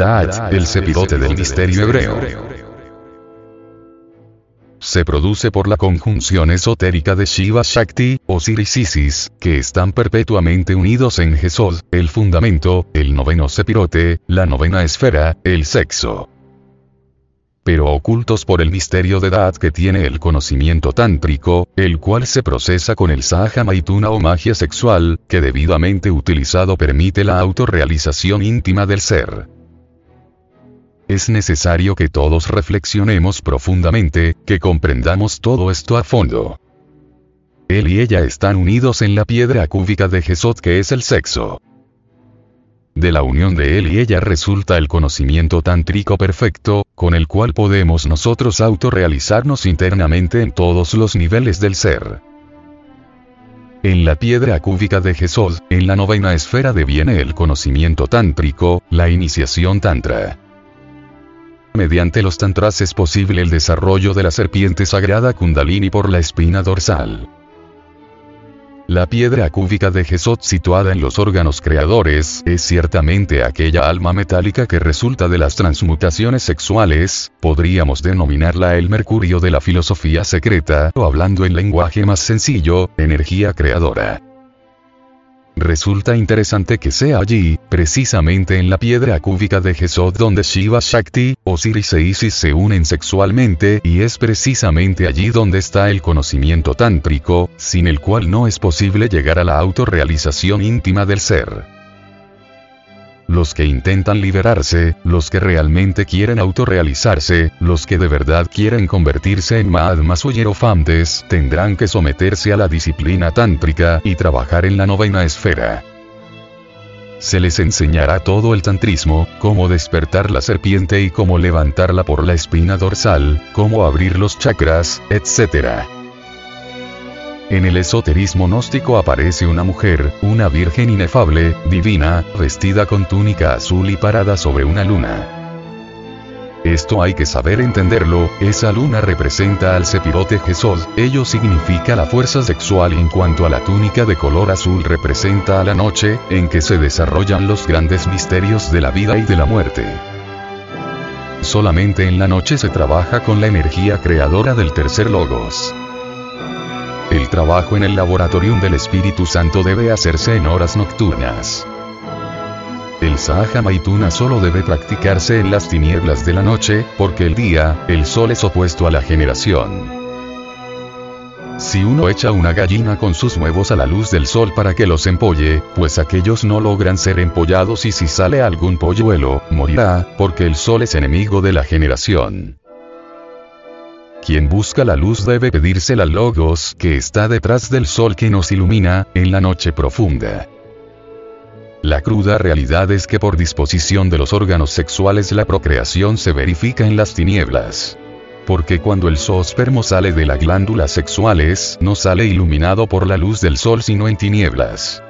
Daat, el sepirote del misterio hebreo. Se produce por la conjunción esotérica de Shiva Shakti, Osiris Isis, que están perpetuamente unidos en Jesod, el fundamento, el noveno sepirote, la novena esfera, el sexo pero ocultos por el misterio de edad que tiene el conocimiento tántrico, el cual se procesa con el Saha Maituna o magia sexual, que debidamente utilizado permite la autorrealización íntima del ser. Es necesario que todos reflexionemos profundamente, que comprendamos todo esto a fondo. Él y ella están unidos en la piedra cúbica de Jesod que es el sexo. De la unión de él y ella resulta el conocimiento tántrico perfecto, con el cual podemos nosotros autorrealizarnos internamente en todos los niveles del ser. En la piedra cúbica de Jesod, en la novena esfera deviene el conocimiento tántrico, la iniciación tantra. Mediante los tantras es posible el desarrollo de la serpiente sagrada Kundalini por la espina dorsal. La piedra cúbica de Jesod situada en los órganos creadores es ciertamente aquella alma metálica que resulta de las transmutaciones sexuales, podríamos denominarla el mercurio de la filosofía secreta, o hablando en lenguaje más sencillo, energía creadora. Resulta interesante que sea allí, precisamente en la piedra cúbica de Jesod donde Shiva Shakti, Osiris e Isis se unen sexualmente y es precisamente allí donde está el conocimiento tántrico, sin el cual no es posible llegar a la autorrealización íntima del ser los que intentan liberarse, los que realmente quieren autorrealizarse, los que de verdad quieren convertirse en Mahatmas o hierofantes, tendrán que someterse a la disciplina tántrica y trabajar en la novena esfera. Se les enseñará todo el tantrismo, cómo despertar la serpiente y cómo levantarla por la espina dorsal, cómo abrir los chakras, etc. En el esoterismo gnóstico aparece una mujer, una virgen inefable, divina, vestida con túnica azul y parada sobre una luna. Esto hay que saber entenderlo, esa luna representa al sepirote Jesod, ello significa la fuerza sexual en cuanto a la túnica de color azul representa a la noche, en que se desarrollan los grandes misterios de la vida y de la muerte. Solamente en la noche se trabaja con la energía creadora del tercer logos. Trabajo en el laboratorium del Espíritu Santo debe hacerse en horas nocturnas. El Sahaja Maituna solo debe practicarse en las tinieblas de la noche, porque el día, el sol es opuesto a la generación. Si uno echa una gallina con sus huevos a la luz del sol para que los empolle, pues aquellos no logran ser empollados y si sale algún polluelo, morirá, porque el sol es enemigo de la generación. Quien busca la luz debe pedirse la logos que está detrás del sol que nos ilumina, en la noche profunda. La cruda realidad es que por disposición de los órganos sexuales la procreación se verifica en las tinieblas. Porque cuando el zoospermo sale de las glándulas sexuales, no sale iluminado por la luz del sol sino en tinieblas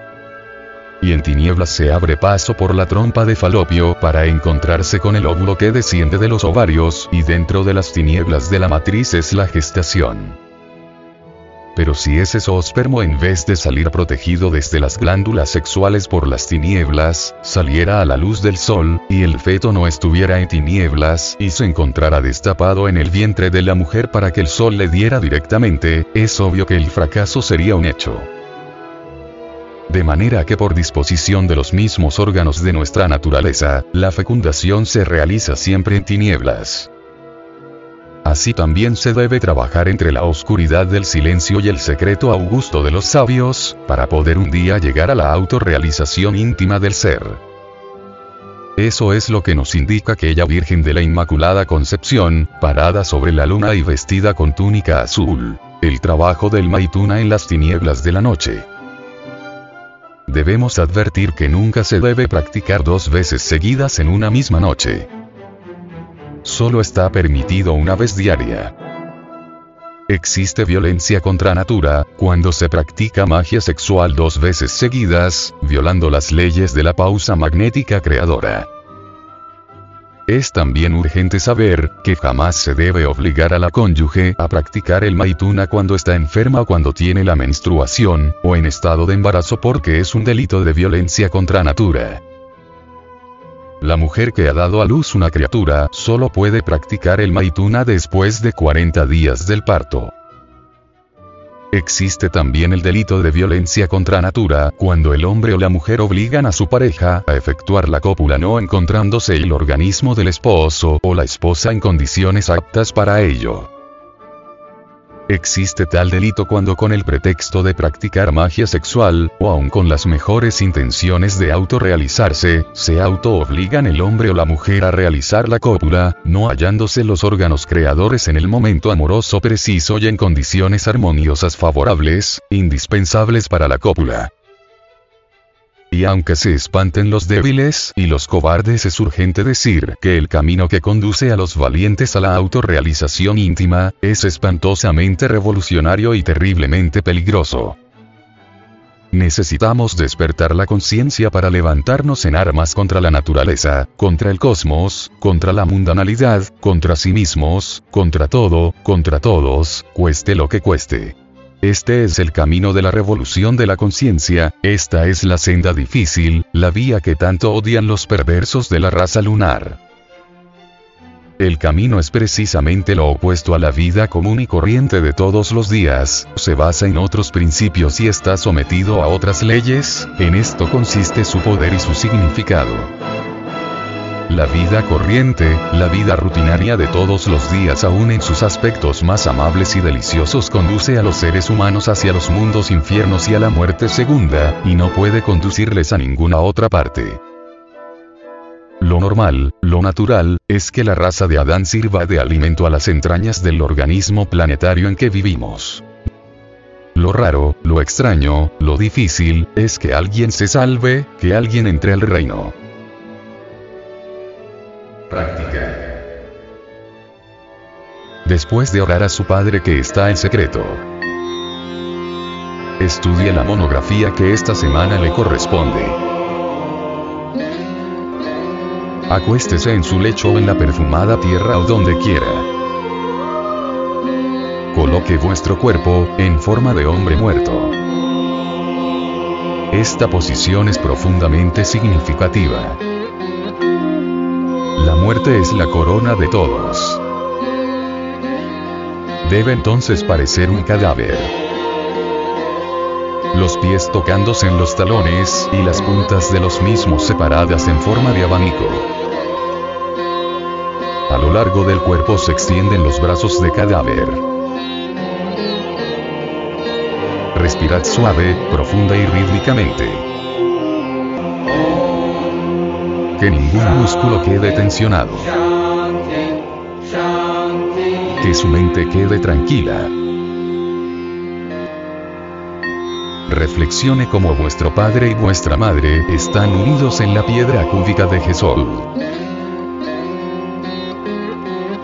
y en tinieblas se abre paso por la trompa de falopio para encontrarse con el óvulo que desciende de los ovarios, y dentro de las tinieblas de la matriz es la gestación. Pero si ese zoospermo en vez de salir protegido desde las glándulas sexuales por las tinieblas, saliera a la luz del sol, y el feto no estuviera en tinieblas, y se encontrara destapado en el vientre de la mujer para que el sol le diera directamente, es obvio que el fracaso sería un hecho de manera que por disposición de los mismos órganos de nuestra naturaleza, la fecundación se realiza siempre en tinieblas. Así también se debe trabajar entre la oscuridad del silencio y el secreto augusto de los sabios, para poder un día llegar a la autorrealización íntima del ser. Eso es lo que nos indica aquella Virgen de la Inmaculada Concepción, parada sobre la luna y vestida con túnica azul. El trabajo del Maituna en las tinieblas de la noche. Debemos advertir que nunca se debe practicar dos veces seguidas en una misma noche. Solo está permitido una vez diaria. Existe violencia contra natura, cuando se practica magia sexual dos veces seguidas, violando las leyes de la pausa magnética creadora. Es también urgente saber, que jamás se debe obligar a la cónyuge a practicar el maituna cuando está enferma o cuando tiene la menstruación, o en estado de embarazo porque es un delito de violencia contra natura. La mujer que ha dado a luz una criatura solo puede practicar el maituna después de 40 días del parto. Existe también el delito de violencia contra natura, cuando el hombre o la mujer obligan a su pareja a efectuar la cópula no encontrándose el organismo del esposo o la esposa en condiciones aptas para ello. Existe tal delito cuando con el pretexto de practicar magia sexual, o aun con las mejores intenciones de autorrealizarse, se auto-obligan el hombre o la mujer a realizar la cópula, no hallándose los órganos creadores en el momento amoroso preciso y en condiciones armoniosas favorables, indispensables para la cópula. Y aunque se espanten los débiles y los cobardes es urgente decir que el camino que conduce a los valientes a la autorrealización íntima, es espantosamente revolucionario y terriblemente peligroso. Necesitamos despertar la conciencia para levantarnos en armas contra la naturaleza, contra el cosmos, contra la mundanalidad, contra sí mismos, contra todo, contra todos, cueste lo que cueste. Este es el camino de la revolución de la conciencia, esta es la senda difícil, la vía que tanto odian los perversos de la raza lunar. El camino es precisamente lo opuesto a la vida común y corriente de todos los días, se basa en otros principios y está sometido a otras leyes, en esto consiste su poder y su significado. La vida corriente, la vida rutinaria de todos los días aún en sus aspectos más amables y deliciosos conduce a los seres humanos hacia los mundos infiernos y a la muerte segunda, y no puede conducirles a ninguna otra parte. Lo normal, lo natural, es que la raza de Adán sirva de alimento a las entrañas del organismo planetario en que vivimos. Lo raro, lo extraño, lo difícil, es que alguien se salve, que alguien entre al reino. Práctica. Después de orar a su padre que está en secreto. Estudie la monografía que esta semana le corresponde. Acuéstese en su lecho o en la perfumada tierra o donde quiera. Coloque vuestro cuerpo, en forma de hombre muerto. Esta posición es profundamente significativa. Muerte es la corona de todos. Debe entonces parecer un cadáver. Los pies tocándose en los talones y las puntas de los mismos separadas en forma de abanico. A lo largo del cuerpo se extienden los brazos de cadáver. Respirad suave, profunda y rítmicamente que ningún músculo quede tensionado. Que su mente quede tranquila. Reflexione como vuestro padre y vuestra madre están unidos en la piedra cúbica de Jesús.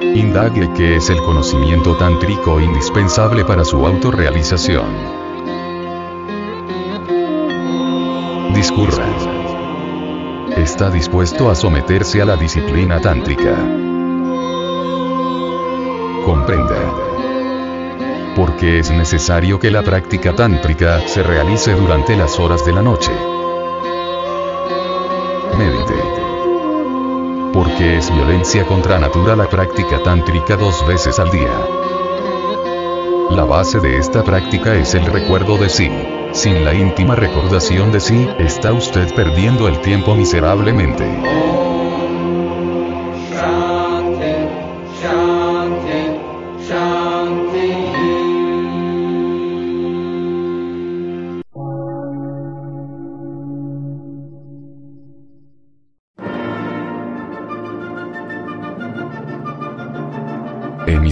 Indague qué es el conocimiento tántrico indispensable para su autorrealización. Discurra está dispuesto a someterse a la disciplina tántrica. Comprenda. Porque es necesario que la práctica tántrica se realice durante las horas de la noche. Medite. Porque es violencia contra natura la práctica tántrica dos veces al día. La base de esta práctica es el recuerdo de sí. Sin la íntima recordación de sí, está usted perdiendo el tiempo miserablemente.